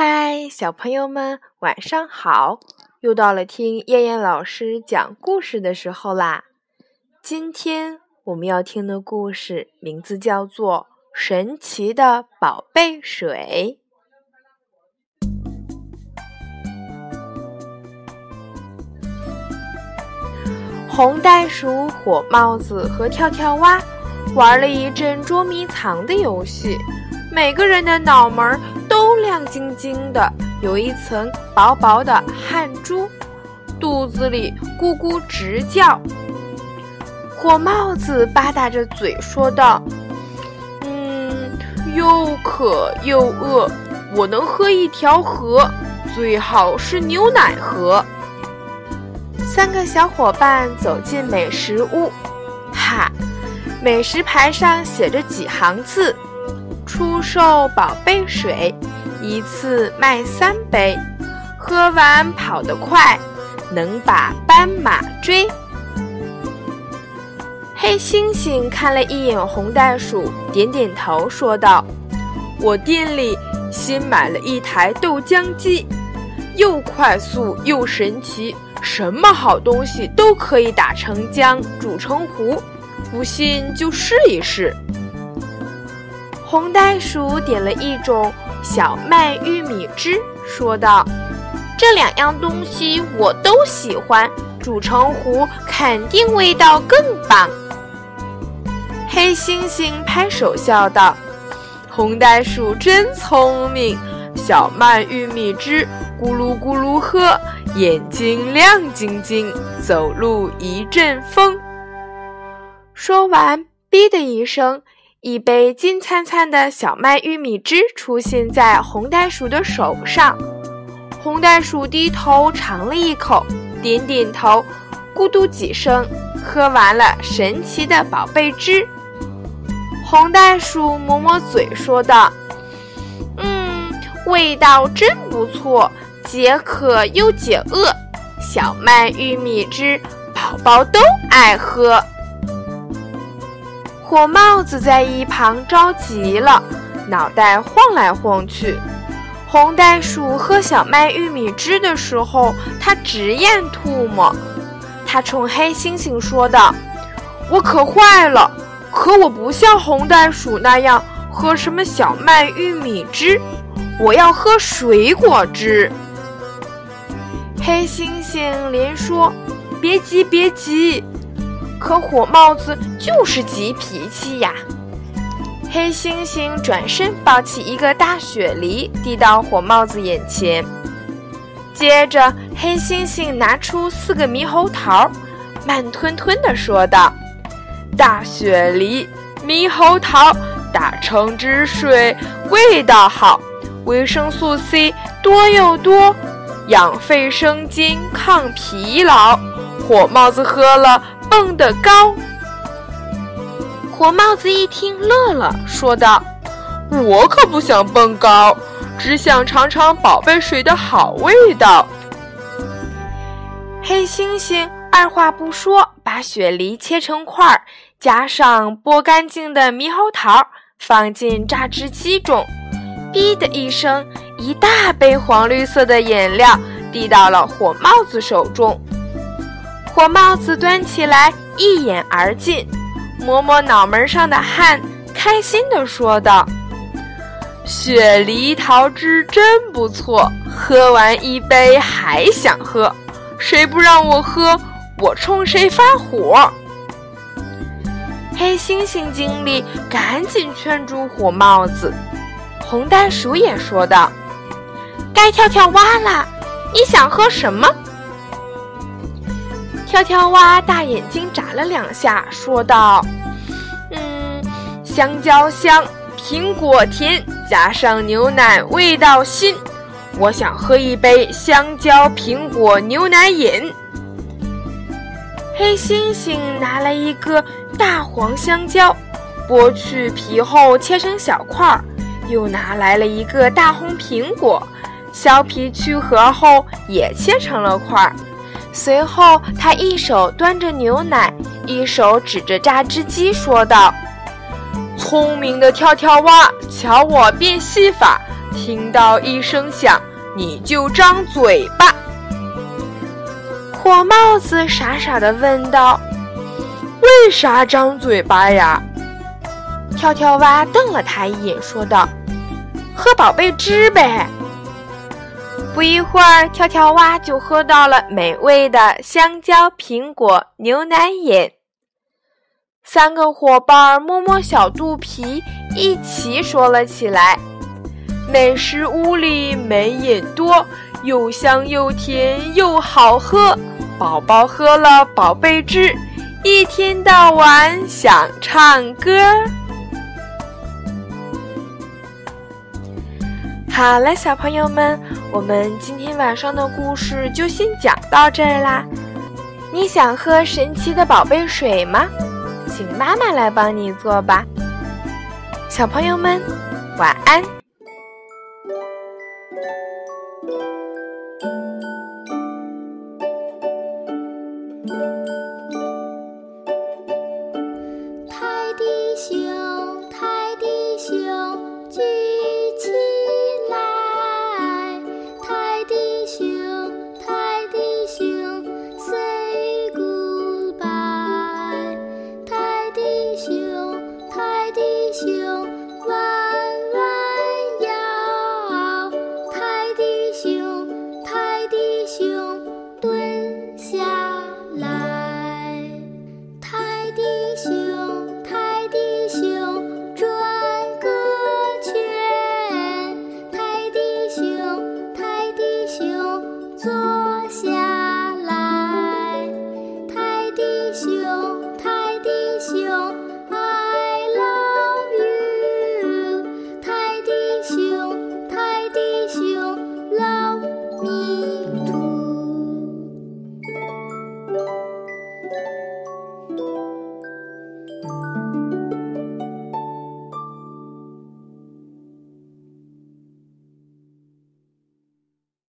嗨，小朋友们，晚上好！又到了听燕燕老师讲故事的时候啦。今天我们要听的故事名字叫做《神奇的宝贝水》。红袋鼠、火帽子和跳跳蛙玩了一阵捉迷藏的游戏，每个人的脑门儿亮晶晶的，有一层薄薄的汗珠，肚子里咕咕直叫。火帽子吧嗒着嘴说道：“嗯，又渴又饿，我能喝一条河，最好是牛奶河。”三个小伙伴走进美食屋，哈，美食牌上写着几行字：“出售宝贝水，一次卖三杯，喝完跑得快，能把斑马追。”黑猩猩看了一眼红袋鼠，点点头说道：“我店里新买了一台豆浆机，又快速又神奇。”什么好东西都可以打成浆，煮成糊，不信就试一试。红袋鼠点了一种小麦玉米汁，说道：“这两样东西我都喜欢，煮成糊肯定味道更棒。”黑猩猩拍手笑道：“红袋鼠真聪明，小麦玉米汁咕噜咕噜喝。”眼睛亮晶晶，走路一阵风。说完，哔的一声，一杯金灿灿的小麦玉米汁出现在红袋鼠的手上。红袋鼠低头尝了一口，点点头，咕嘟几声，喝完了神奇的宝贝汁。红袋鼠抹抹嘴，说道：“嗯，味道真不错。”解渴又解饿，小麦玉米汁，宝宝都爱喝。火帽子在一旁着急了，脑袋晃来晃去。红袋鼠喝小麦玉米汁的时候，它直咽唾沫。它冲黑猩猩说道：“我可坏了，可我不像红袋鼠那样喝什么小麦玉米汁，我要喝水果汁。”黑猩猩连说：“别急，别急。”可火帽子就是急脾气呀。黑猩猩转身抱起一个大雪梨，递到火帽子眼前。接着，黑猩猩拿出四个猕猴桃，慢吞吞地说道：“大雪梨、猕猴桃打成汁水，味道好，维生素 C 多又多。”养肺生津，抗疲劳。火帽子喝了，蹦得高。火帽子一听乐了，说道：“我可不想蹦高，只想尝尝宝贝水的好味道。”黑猩猩二话不说，把雪梨切成块儿，加上剥干净的猕猴桃，放进榨汁机中。哔的一声。一大杯黄绿色的饮料递到了火帽子手中，火帽子端起来一饮而尽，抹抹脑门上的汗，开心地说道：“雪梨桃汁真不错，喝完一杯还想喝，谁不让我喝，我冲谁发火！”黑猩猩经理赶紧劝住火帽子，红袋鼠也说道。该跳跳蛙啦！你想喝什么？跳跳蛙大眼睛眨了两下，说道：“嗯，香蕉香，苹果甜，加上牛奶，味道新。我想喝一杯香蕉苹果牛奶饮。”黑猩猩拿来一个大黄香蕉，剥去皮后切成小块儿，又拿来了一个大红苹果。削皮去核后，也切成了块儿。随后，他一手端着牛奶，一手指着榨汁机，说道：“聪明的跳跳蛙，瞧我变戏法，听到一声响，你就张嘴巴。火帽子傻傻的问道：“为啥张嘴巴呀？”跳跳蛙瞪了他一眼，说道：“喝宝贝汁呗。”不一会儿，跳跳蛙就喝到了美味的香蕉苹果牛奶饮。三个伙伴摸摸小肚皮，一起说了起来：“美食屋里美饮多，又香又甜又好喝。宝宝喝了宝贝汁，一天到晚想唱歌。”好了，小朋友们，我们今天晚上的故事就先讲到这儿啦。你想喝神奇的宝贝水吗？请妈妈来帮你做吧。小朋友们，晚安。泰迪熊，泰迪熊。